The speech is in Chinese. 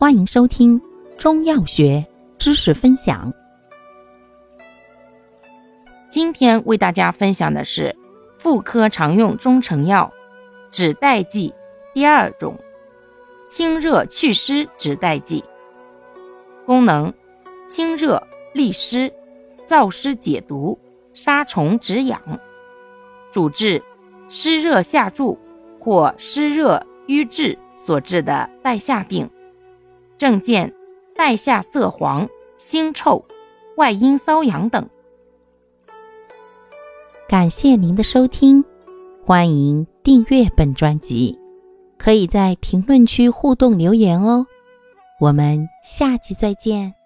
欢迎收听中药学知识分享。今天为大家分享的是妇科常用中成药止带剂第二种清热祛湿止带剂。功能：清热利湿、燥湿解毒、杀虫止痒。主治湿热下注或湿热瘀滞所致的带下病。症见带下色黄、腥臭、外阴瘙痒等。感谢您的收听，欢迎订阅本专辑，可以在评论区互动留言哦。我们下集再见。